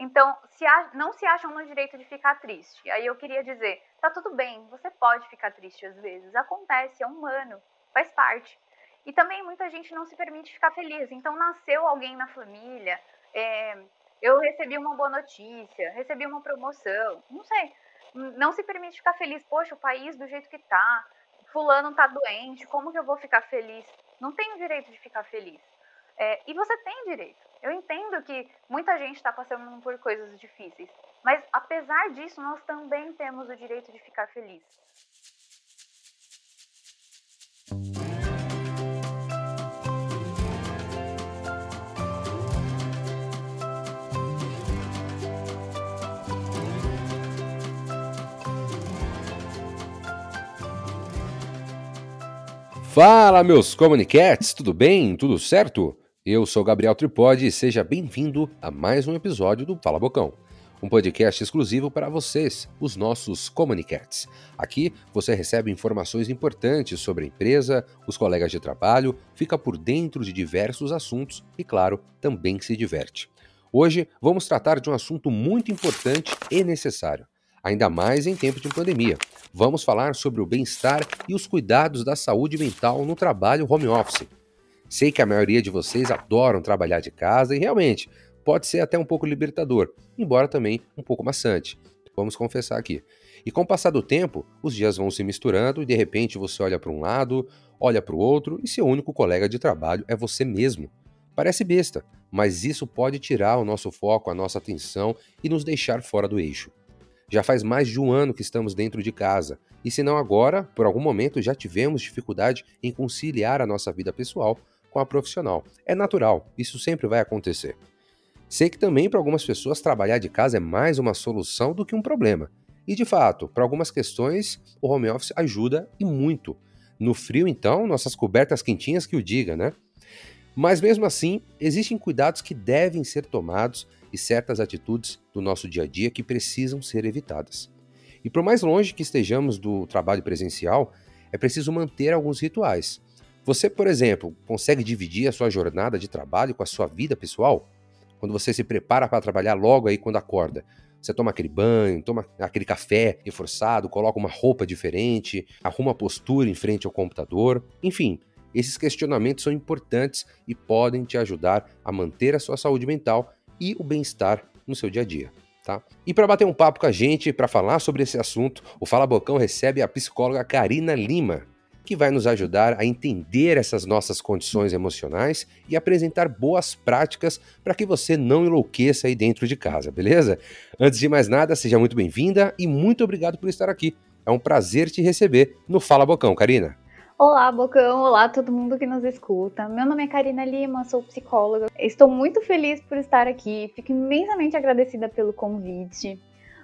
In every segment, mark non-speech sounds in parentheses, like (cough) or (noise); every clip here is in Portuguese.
Então, se a, não se acham no direito de ficar triste. Aí eu queria dizer, tá tudo bem, você pode ficar triste às vezes, acontece, é humano, faz parte. E também muita gente não se permite ficar feliz. Então, nasceu alguém na família, é, eu recebi uma boa notícia, recebi uma promoção, não sei. Não se permite ficar feliz, poxa, o país do jeito que tá, fulano tá doente, como que eu vou ficar feliz? Não tenho direito de ficar feliz. É, e você tem direito. Eu entendo que muita gente está passando por coisas difíceis, mas apesar disso, nós também temos o direito de ficar feliz. Fala, meus Comunicats, tudo bem? Tudo certo? Eu sou Gabriel Tripodi e seja bem-vindo a mais um episódio do Fala Bocão, um podcast exclusivo para vocês, os nossos Comunicats. Aqui você recebe informações importantes sobre a empresa, os colegas de trabalho, fica por dentro de diversos assuntos e, claro, também se diverte. Hoje vamos tratar de um assunto muito importante e necessário ainda mais em tempo de pandemia. Vamos falar sobre o bem-estar e os cuidados da saúde mental no trabalho home office. Sei que a maioria de vocês adoram trabalhar de casa e realmente pode ser até um pouco libertador, embora também um pouco maçante. Vamos confessar aqui. E com o passar do tempo, os dias vão se misturando e de repente você olha para um lado, olha para o outro e seu único colega de trabalho é você mesmo. Parece besta, mas isso pode tirar o nosso foco, a nossa atenção e nos deixar fora do eixo. Já faz mais de um ano que estamos dentro de casa, e se não agora, por algum momento já tivemos dificuldade em conciliar a nossa vida pessoal com a profissional. É natural, isso sempre vai acontecer. Sei que também para algumas pessoas trabalhar de casa é mais uma solução do que um problema. E de fato, para algumas questões, o home office ajuda e muito. No frio, então, nossas cobertas quentinhas que o diga, né? Mas mesmo assim, existem cuidados que devem ser tomados e certas atitudes do nosso dia a dia que precisam ser evitadas. E por mais longe que estejamos do trabalho presencial, é preciso manter alguns rituais. Você, por exemplo, consegue dividir a sua jornada de trabalho com a sua vida pessoal? Quando você se prepara para trabalhar logo aí quando acorda, você toma aquele banho, toma aquele café reforçado, coloca uma roupa diferente, arruma a postura em frente ao computador, enfim, esses questionamentos são importantes e podem te ajudar a manter a sua saúde mental e o bem-estar no seu dia a dia. Tá? E para bater um papo com a gente, para falar sobre esse assunto, o Fala Bocão recebe a psicóloga Karina Lima, que vai nos ajudar a entender essas nossas condições emocionais e apresentar boas práticas para que você não enlouqueça aí dentro de casa, beleza? Antes de mais nada, seja muito bem-vinda e muito obrigado por estar aqui. É um prazer te receber no Fala Bocão, Karina. Olá, Bocão! Olá, todo mundo que nos escuta. Meu nome é Karina Lima, sou psicóloga. Estou muito feliz por estar aqui, fico imensamente agradecida pelo convite.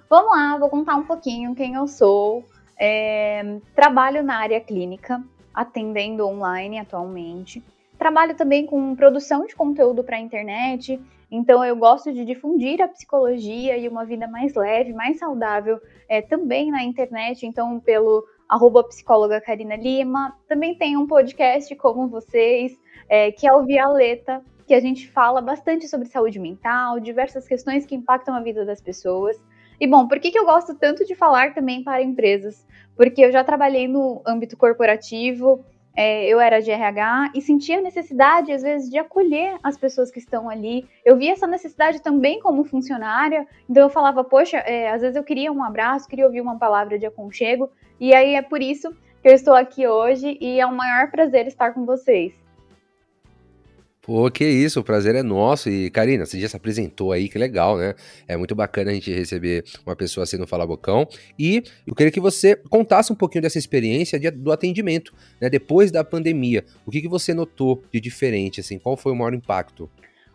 Vamos lá, vou contar um pouquinho quem eu sou. É, trabalho na área clínica, atendendo online atualmente. Trabalho também com produção de conteúdo para a internet, então eu gosto de difundir a psicologia e uma vida mais leve, mais saudável é, também na internet, então pelo arroba psicóloga Karina Lima. Também tem um podcast como vocês, é, que é o Violeta, que a gente fala bastante sobre saúde mental, diversas questões que impactam a vida das pessoas. E bom, por que, que eu gosto tanto de falar também para empresas? Porque eu já trabalhei no âmbito corporativo, é, eu era de RH e sentia a necessidade, às vezes, de acolher as pessoas que estão ali. Eu via essa necessidade também como funcionária, então eu falava, poxa, é, às vezes eu queria um abraço, queria ouvir uma palavra de aconchego, e aí é por isso que eu estou aqui hoje e é um maior prazer estar com vocês. Pô, que isso, o prazer é nosso. E, Karina, você já se apresentou aí, que legal, né? É muito bacana a gente receber uma pessoa assim no Fala Bocão. E eu queria que você contasse um pouquinho dessa experiência de, do atendimento, né? Depois da pandemia. O que, que você notou de diferente, assim? Qual foi o maior impacto?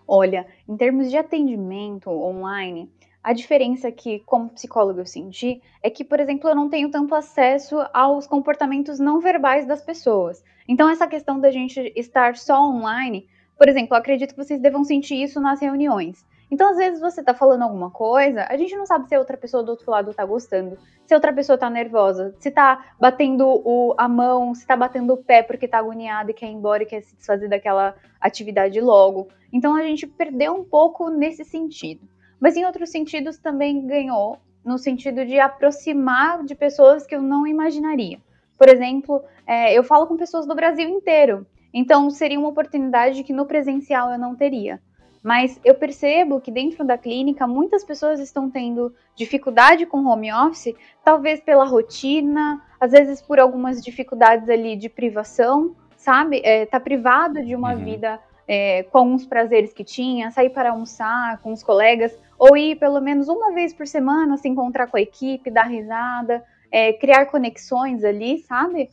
Olha, em termos de atendimento online, a diferença que, como psicóloga, eu senti é que, por exemplo, eu não tenho tanto acesso aos comportamentos não verbais das pessoas. Então, essa questão da gente estar só online por exemplo, acredito que vocês devam sentir isso nas reuniões. Então, às vezes, você tá falando alguma coisa, a gente não sabe se a outra pessoa do outro lado tá gostando, se a outra pessoa tá nervosa, se tá batendo o, a mão, se tá batendo o pé porque tá agoniada e quer ir embora e quer se desfazer daquela atividade logo. Então, a gente perdeu um pouco nesse sentido. mas em outros sentidos também ganhou, no sentido de aproximar de pessoas que eu não imaginaria. Por exemplo, é, eu falo com pessoas do Brasil inteiro, então seria uma oportunidade que no presencial eu não teria. Mas eu percebo que dentro da clínica muitas pessoas estão tendo dificuldade com home office, talvez pela rotina, às vezes por algumas dificuldades ali de privação, sabe? É, tá privado de uma uhum. vida é, com alguns prazeres que tinha, sair para almoçar com os colegas, ou ir pelo menos uma vez por semana se encontrar com a equipe, dar risada, é, criar conexões ali, sabe?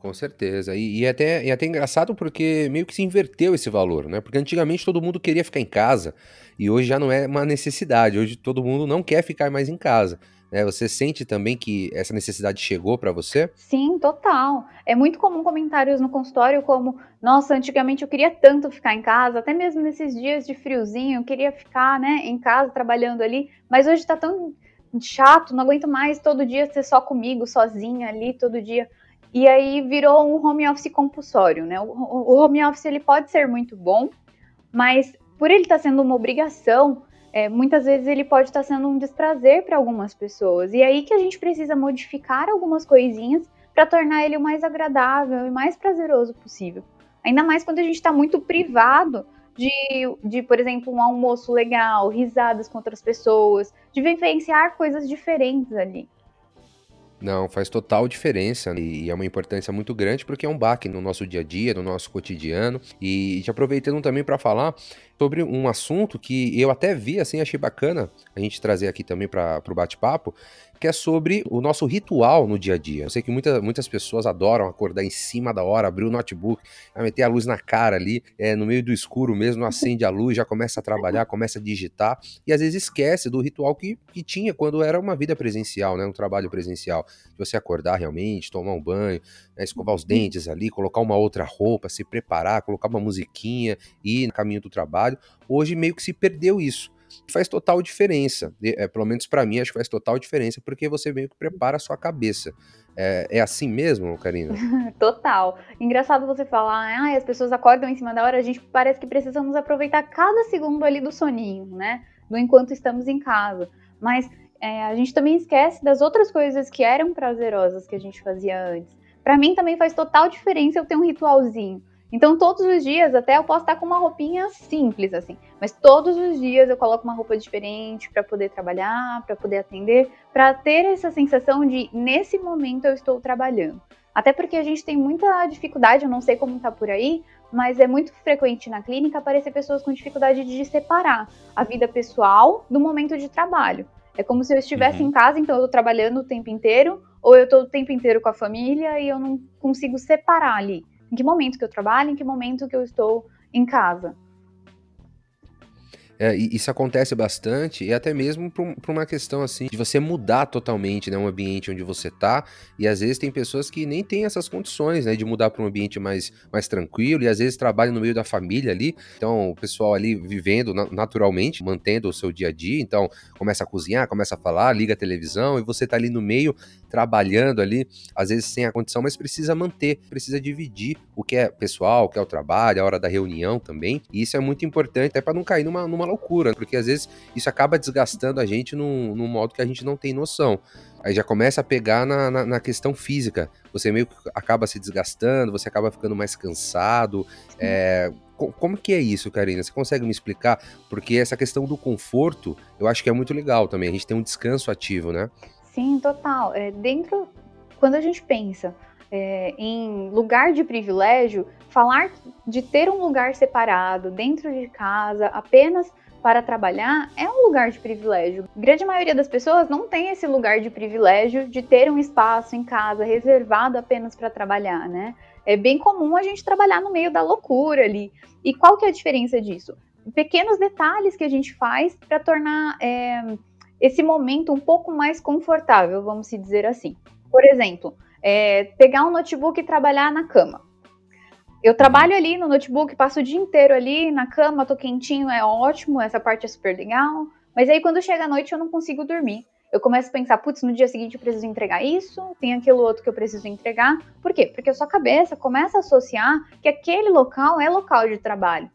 Com certeza. E, e, é até, e é até engraçado porque meio que se inverteu esse valor, né? Porque antigamente todo mundo queria ficar em casa e hoje já não é uma necessidade. Hoje todo mundo não quer ficar mais em casa. Né? Você sente também que essa necessidade chegou para você? Sim, total. É muito comum comentários no consultório como: nossa, antigamente eu queria tanto ficar em casa, até mesmo nesses dias de friozinho, eu queria ficar né, em casa trabalhando ali, mas hoje tá tão chato, não aguento mais todo dia ser só comigo, sozinha ali, todo dia. E aí virou um home office compulsório, né? O, home office ele pode ser muito bom, mas por ele estar tá sendo uma obrigação, é, muitas vezes ele pode estar tá sendo um desprazer para algumas pessoas. E aí que a gente precisa modificar algumas coisinhas para tornar ele o mais agradável e mais prazeroso possível. Ainda mais quando a gente está muito privado de, de, por exemplo, um almoço legal, risadas com outras pessoas, de vivenciar coisas diferentes ali. Não, faz total diferença e é uma importância muito grande porque é um baque no nosso dia a dia, no nosso cotidiano. E te aproveitando também para falar sobre um assunto que eu até vi, assim, achei bacana a gente trazer aqui também para o bate-papo, que é sobre o nosso ritual no dia a dia. Eu sei que muita, muitas pessoas adoram acordar em cima da hora, abrir o notebook, meter a luz na cara ali, é, no meio do escuro mesmo, acende a luz, já começa a trabalhar, começa a digitar, e às vezes esquece do ritual que, que tinha quando era uma vida presencial, né, um trabalho presencial. De você acordar realmente, tomar um banho, né, escovar os dentes ali, colocar uma outra roupa, se preparar, colocar uma musiquinha, ir no caminho do trabalho. Hoje meio que se perdeu isso faz total diferença. É, pelo menos para mim, acho que faz total diferença, porque você meio que prepara a sua cabeça. É, é assim mesmo, Karina? (laughs) total. Engraçado você falar, ah, as pessoas acordam em cima da hora, a gente parece que precisamos aproveitar cada segundo ali do soninho, né? Do enquanto estamos em casa. Mas é, a gente também esquece das outras coisas que eram prazerosas que a gente fazia antes. Para mim também faz total diferença eu ter um ritualzinho. Então, todos os dias, até eu posso estar com uma roupinha simples, assim, mas todos os dias eu coloco uma roupa diferente para poder trabalhar, para poder atender, para ter essa sensação de nesse momento eu estou trabalhando. Até porque a gente tem muita dificuldade, eu não sei como está por aí, mas é muito frequente na clínica aparecer pessoas com dificuldade de separar a vida pessoal do momento de trabalho. É como se eu estivesse uhum. em casa, então eu estou trabalhando o tempo inteiro, ou eu estou o tempo inteiro com a família e eu não consigo separar ali em que momento que eu trabalho, em que momento que eu estou em casa. É, isso acontece bastante, e até mesmo por, uma questão assim, de você mudar totalmente né, um ambiente onde você tá, e às vezes tem pessoas que nem têm essas condições né, de mudar para um ambiente mais, mais tranquilo, e às vezes trabalham no meio da família ali, então o pessoal ali vivendo naturalmente, mantendo o seu dia a dia, então começa a cozinhar, começa a falar, liga a televisão, e você tá ali no meio trabalhando ali, às vezes sem a condição, mas precisa manter, precisa dividir o que é pessoal, o que é o trabalho, a hora da reunião também. E isso é muito importante, até para não cair numa, numa loucura, porque às vezes isso acaba desgastando a gente num, num modo que a gente não tem noção. Aí já começa a pegar na, na, na, questão física. Você meio que acaba se desgastando, você acaba ficando mais cansado. É, como que é isso, Karina? Você consegue me explicar? Porque essa questão do conforto, eu acho que é muito legal também. A gente tem um descanso ativo, né? Sim, total. É, dentro, quando a gente pensa é, em lugar de privilégio, falar de ter um lugar separado dentro de casa apenas para trabalhar é um lugar de privilégio. A grande maioria das pessoas não tem esse lugar de privilégio de ter um espaço em casa reservado apenas para trabalhar, né? É bem comum a gente trabalhar no meio da loucura ali. E qual que é a diferença disso? Pequenos detalhes que a gente faz para tornar é, esse momento um pouco mais confortável, vamos se dizer assim. Por exemplo, é, pegar um notebook e trabalhar na cama. Eu trabalho ali no notebook, passo o dia inteiro ali na cama, tô quentinho, é ótimo, essa parte é super legal. Mas aí quando chega a noite eu não consigo dormir. Eu começo a pensar, putz, no dia seguinte eu preciso entregar isso, tem aquilo outro que eu preciso entregar. Por quê? Porque a sua cabeça começa a associar que aquele local é local de trabalho.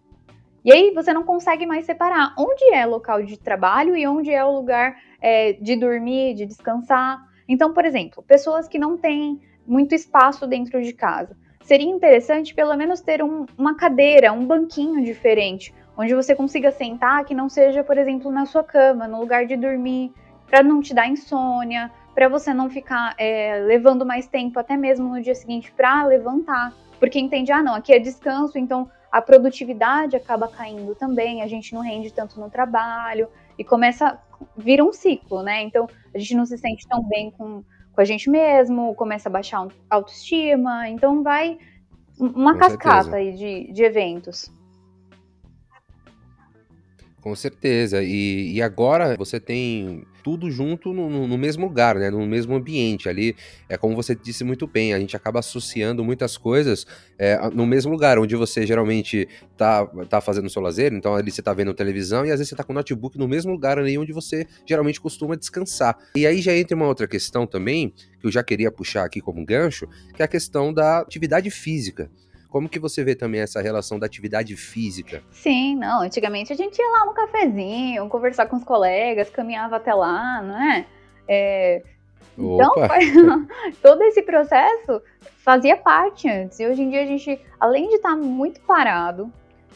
E aí você não consegue mais separar onde é local de trabalho e onde é o lugar é, de dormir, de descansar. Então, por exemplo, pessoas que não têm muito espaço dentro de casa. Seria interessante pelo menos ter um, uma cadeira, um banquinho diferente, onde você consiga sentar, que não seja, por exemplo, na sua cama, no lugar de dormir, para não te dar insônia, para você não ficar é, levando mais tempo, até mesmo no dia seguinte, para levantar. Porque entende, ah, não, aqui é descanso, então a produtividade acaba caindo também, a gente não rende tanto no trabalho, e começa, vira um ciclo, né? Então a gente não se sente tão bem com com a gente mesmo, começa a baixar a autoestima, então vai uma com cascata certeza. aí de, de eventos. Com certeza. E, e agora você tem tudo junto no, no, mesmo lugar, né? No mesmo ambiente. Ali é como você disse muito bem, a gente acaba associando muitas coisas é, no mesmo lugar, onde você geralmente tá, tá fazendo o seu lazer, então ali você tá vendo televisão e às vezes você tá com o notebook no mesmo lugar ali onde você geralmente costuma descansar. E aí já entra uma outra questão também, que eu já queria puxar aqui como gancho, que é a questão da atividade física. Como que você vê também essa relação da atividade física? Sim, não. Antigamente a gente ia lá no cafezinho, conversar com os colegas, caminhava até lá, não é? é... Então, (laughs) todo esse processo fazia parte antes. E hoje em dia a gente, além de estar tá muito parado,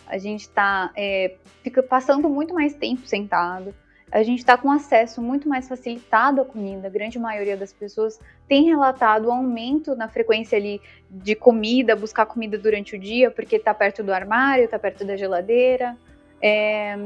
a gente está é, fica passando muito mais tempo sentado a gente está com acesso muito mais facilitado à comida. A grande maioria das pessoas tem relatado o aumento na frequência ali de comida, buscar comida durante o dia, porque está perto do armário, está perto da geladeira. É...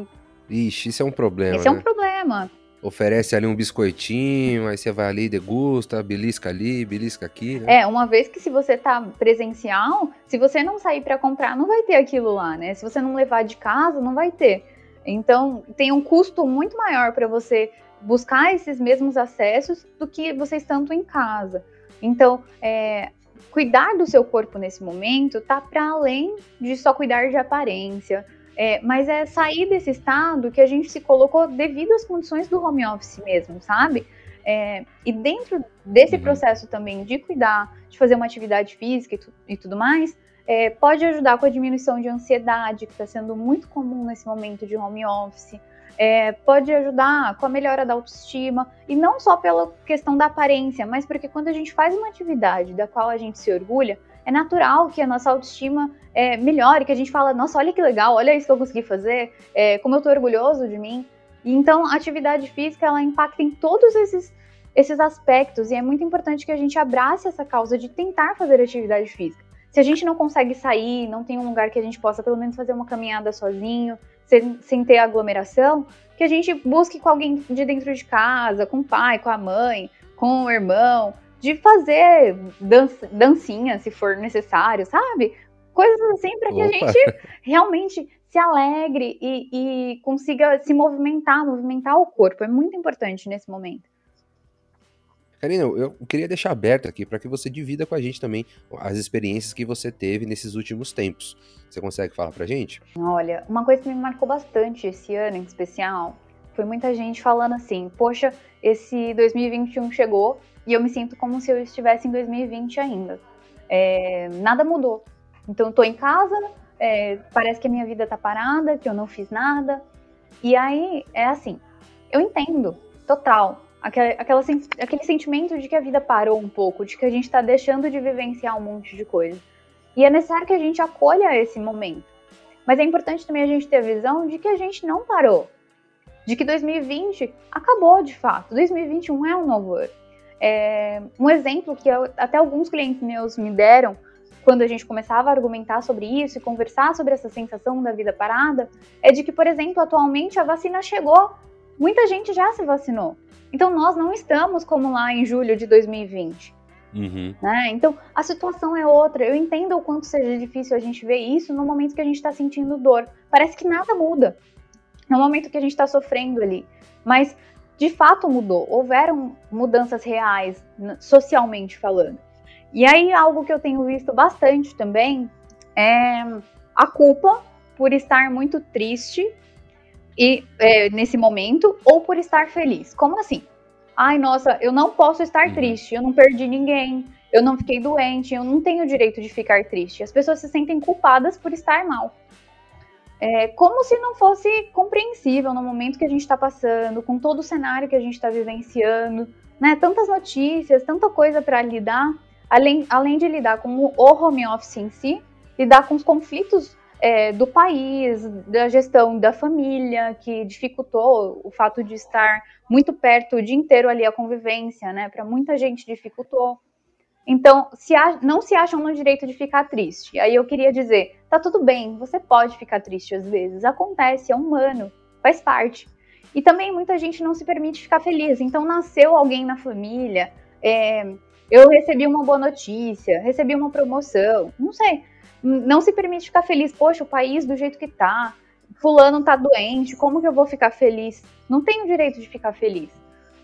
Ixi, isso é um problema. Esse né? é um né? problema. Oferece ali um biscoitinho, aí você vai ali, degusta, belisca ali, belisca aqui. Né? É, uma vez que se você tá presencial, se você não sair para comprar, não vai ter aquilo lá, né? Se você não levar de casa, não vai ter. Então, tem um custo muito maior para você buscar esses mesmos acessos do que você estando em casa. Então, é, cuidar do seu corpo nesse momento tá para além de só cuidar de aparência, é, mas é sair desse estado que a gente se colocou devido às condições do home office mesmo, sabe? É, e dentro desse uhum. processo também de cuidar, de fazer uma atividade física e, tu, e tudo mais, é, pode ajudar com a diminuição de ansiedade, que está sendo muito comum nesse momento de home office. É, pode ajudar com a melhora da autoestima, e não só pela questão da aparência, mas porque quando a gente faz uma atividade da qual a gente se orgulha, é natural que a nossa autoestima é, melhore, que a gente fala, nossa, olha que legal, olha isso que eu consegui fazer, é, como eu estou orgulhoso de mim. Então, a atividade física, ela impacta em todos esses, esses aspectos, e é muito importante que a gente abrace essa causa de tentar fazer atividade física. Se a gente não consegue sair, não tem um lugar que a gente possa pelo menos fazer uma caminhada sozinho, sem, sem ter aglomeração, que a gente busque com alguém de dentro de casa, com o pai, com a mãe, com o irmão, de fazer dança, dancinha, se for necessário, sabe? Coisas assim para que Opa. a gente realmente se alegre e, e consiga se movimentar, movimentar o corpo. É muito importante nesse momento. Karina, eu queria deixar aberto aqui para que você divida com a gente também as experiências que você teve nesses últimos tempos. Você consegue falar para a gente? Olha, uma coisa que me marcou bastante esse ano em especial foi muita gente falando assim: poxa, esse 2021 chegou e eu me sinto como se eu estivesse em 2020 ainda. É, nada mudou. Então, tô em casa, é, parece que a minha vida tá parada, que eu não fiz nada. E aí, é assim, eu entendo, total aquele, aquela, aquele sentimento de que a vida parou um pouco, de que a gente está deixando de vivenciar um monte de coisa. E é necessário que a gente acolha esse momento. Mas é importante também a gente ter a visão de que a gente não parou. De que 2020 acabou de fato. 2021 é um novo ano. É, um exemplo que eu, até alguns clientes meus me deram quando a gente começava a argumentar sobre isso e conversar sobre essa sensação da vida parada é de que, por exemplo, atualmente a vacina chegou. Muita gente já se vacinou. Então nós não estamos como lá em julho de 2020. Uhum. Né? Então a situação é outra. Eu entendo o quanto seja difícil a gente ver isso no momento que a gente está sentindo dor. Parece que nada muda no momento que a gente está sofrendo ali. Mas de fato mudou. Houveram mudanças reais, socialmente falando. E aí algo que eu tenho visto bastante também é a culpa por estar muito triste e é, nesse momento ou por estar feliz. Como assim? Ai, nossa, eu não posso estar uhum. triste, eu não perdi ninguém, eu não fiquei doente, eu não tenho direito de ficar triste. As pessoas se sentem culpadas por estar mal. É, como se não fosse compreensível no momento que a gente está passando, com todo o cenário que a gente está vivenciando, né? Tantas notícias, tanta coisa para lidar, além, além de lidar com o home office em si, lidar com os conflitos é, do país, da gestão da família, que dificultou o fato de estar muito perto o dia inteiro ali a convivência, né? Para muita gente dificultou. Então, se a, não se acham no direito de ficar triste. Aí eu queria dizer, tá tudo bem, você pode ficar triste às vezes, acontece, é humano, faz parte. E também muita gente não se permite ficar feliz. Então, nasceu alguém na família, é, eu recebi uma boa notícia, recebi uma promoção, não sei. Não se permite ficar feliz, poxa, o país do jeito que tá, fulano tá doente, como que eu vou ficar feliz? Não tenho direito de ficar feliz.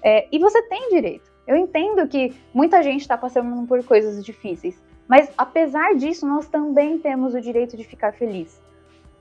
É, e você tem direito. Eu entendo que muita gente está passando por coisas difíceis, mas apesar disso, nós também temos o direito de ficar feliz.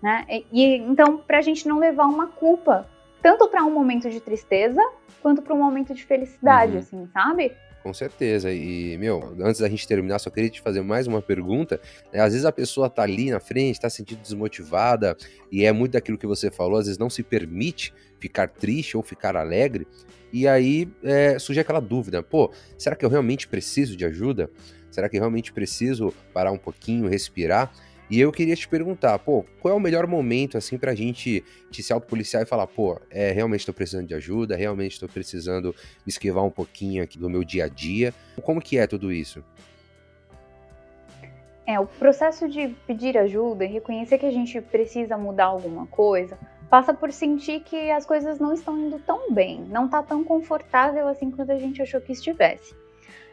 Né? E, e então, para a gente não levar uma culpa, tanto para um momento de tristeza, quanto para um momento de felicidade, uhum. assim, sabe? Com certeza. E, meu, antes da gente terminar, só queria te fazer mais uma pergunta. Né? Às vezes a pessoa tá ali na frente, tá sentindo desmotivada, e é muito daquilo que você falou, às vezes não se permite ficar triste ou ficar alegre. E aí é, surge aquela dúvida: pô, será que eu realmente preciso de ajuda? Será que eu realmente preciso parar um pouquinho, respirar? E eu queria te perguntar, pô, qual é o melhor momento, assim, pra gente te se autopoliciar e falar, pô, é, realmente tô precisando de ajuda, realmente tô precisando me esquivar um pouquinho aqui do meu dia a dia. Como que é tudo isso? É, o processo de pedir ajuda e reconhecer que a gente precisa mudar alguma coisa passa por sentir que as coisas não estão indo tão bem, não está tão confortável assim quanto a gente achou que estivesse.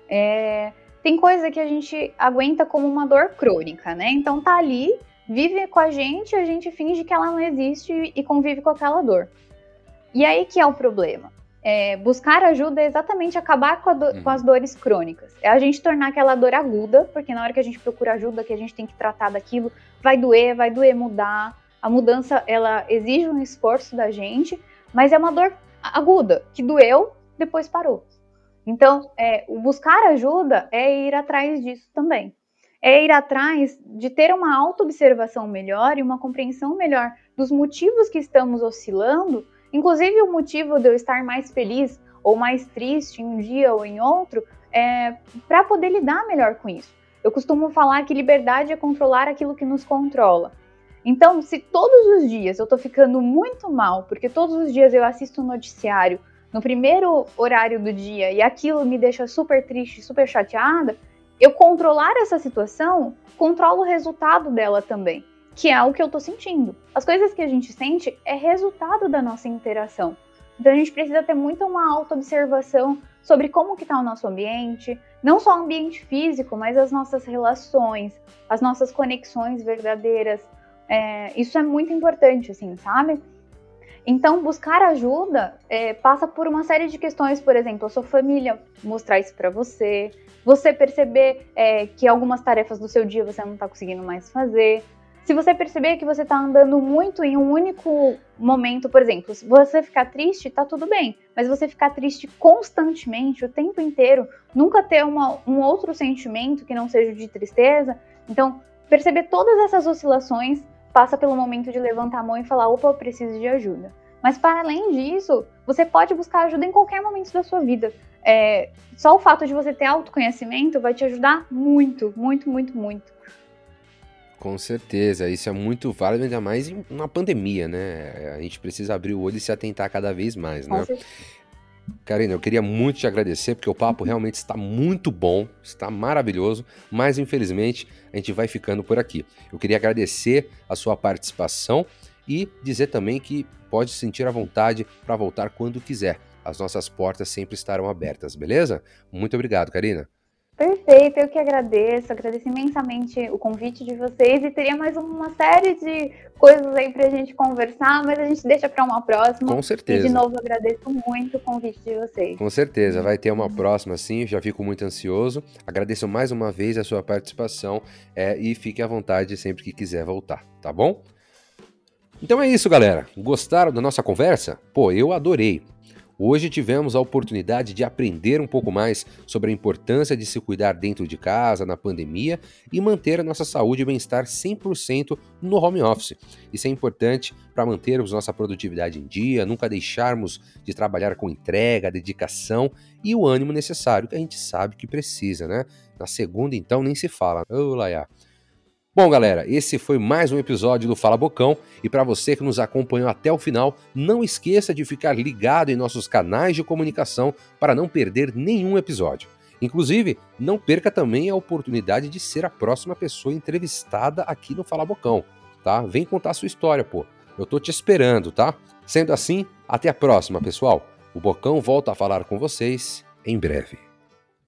É, tem coisa que a gente aguenta como uma dor crônica, né? Então tá ali, vive com a gente, a gente finge que ela não existe e convive com aquela dor. E aí que é o problema. É, buscar ajuda é exatamente acabar com, do, com, as uhum. dores crônicas. É a gente tornar aquela dor aguda, porque na hora que a gente procura ajuda, que a gente tem que tratar daquilo, vai doer, vai doer mudar, a mudança, ela exige um esforço da gente, mas é uma dor aguda, que doeu, depois parou. Então, é, o buscar ajuda é ir atrás disso também. É ir atrás de ter uma autoobservação melhor e uma compreensão melhor dos motivos que estamos oscilando, inclusive o motivo de eu estar mais feliz ou mais triste em um dia ou em outro, é, para poder lidar melhor com isso. Eu costumo falar que liberdade é controlar aquilo que nos controla. Então, se todos os dias eu tô ficando muito mal, porque todos os dias eu assisto um noticiário no primeiro horário do dia e aquilo me deixa super triste, super chateada, eu controlar essa situação, controlo o resultado dela também, que é o que eu tô sentindo. As coisas que a gente sente é resultado da nossa interação. Então a gente precisa ter muito uma autoobservação sobre como que está o nosso ambiente, não só o ambiente físico, mas as nossas relações, as nossas conexões verdadeiras, é, isso é muito importante, assim, sabe? Então, buscar ajuda é, passa por uma série de questões, por exemplo, a sua família mostrar isso para você, você perceber é, que algumas tarefas do seu dia você não está conseguindo mais fazer. Se você perceber que você está andando muito em um único momento, por exemplo, se você ficar triste, tá tudo bem, mas você ficar triste constantemente, o tempo inteiro, nunca ter uma, um outro sentimento que não seja de tristeza, então perceber todas essas oscilações passa pelo momento de levantar a mão e falar: opa, eu preciso de ajuda. Mas para além disso, você pode buscar ajuda em qualquer momento da sua vida. É, só o fato de você ter autoconhecimento vai te ajudar muito, muito, muito, muito. Com certeza, isso é muito válido, ainda mais em uma pandemia, né? A gente precisa abrir o olho e se atentar cada vez mais, né? Karina, eu queria muito te agradecer, porque o papo realmente está muito bom, está maravilhoso, mas infelizmente a gente vai ficando por aqui. Eu queria agradecer a sua participação e dizer também que pode sentir a vontade para voltar quando quiser. As nossas portas sempre estarão abertas, beleza? Muito obrigado, Karina. Perfeito, eu que agradeço, agradeço imensamente o convite de vocês e teria mais uma série de coisas aí pra gente conversar, mas a gente deixa para uma próxima. Com certeza. E de novo agradeço muito o convite de vocês. Com certeza, vai ter uma próxima sim, já fico muito ansioso. Agradeço mais uma vez a sua participação é, e fique à vontade sempre que quiser voltar, tá bom? Então é isso, galera. Gostaram da nossa conversa? Pô, eu adorei. Hoje tivemos a oportunidade de aprender um pouco mais sobre a importância de se cuidar dentro de casa, na pandemia e manter a nossa saúde e bem-estar 100% no home office. Isso é importante para mantermos nossa produtividade em dia, nunca deixarmos de trabalhar com entrega, dedicação e o ânimo necessário que a gente sabe que precisa, né? Na segunda, então, nem se fala. Ô, Laia. Bom, galera, esse foi mais um episódio do Fala Bocão e para você que nos acompanhou até o final, não esqueça de ficar ligado em nossos canais de comunicação para não perder nenhum episódio. Inclusive, não perca também a oportunidade de ser a próxima pessoa entrevistada aqui no Fala Bocão, tá? Vem contar sua história, pô. Eu tô te esperando, tá? Sendo assim, até a próxima, pessoal. O Bocão volta a falar com vocês em breve.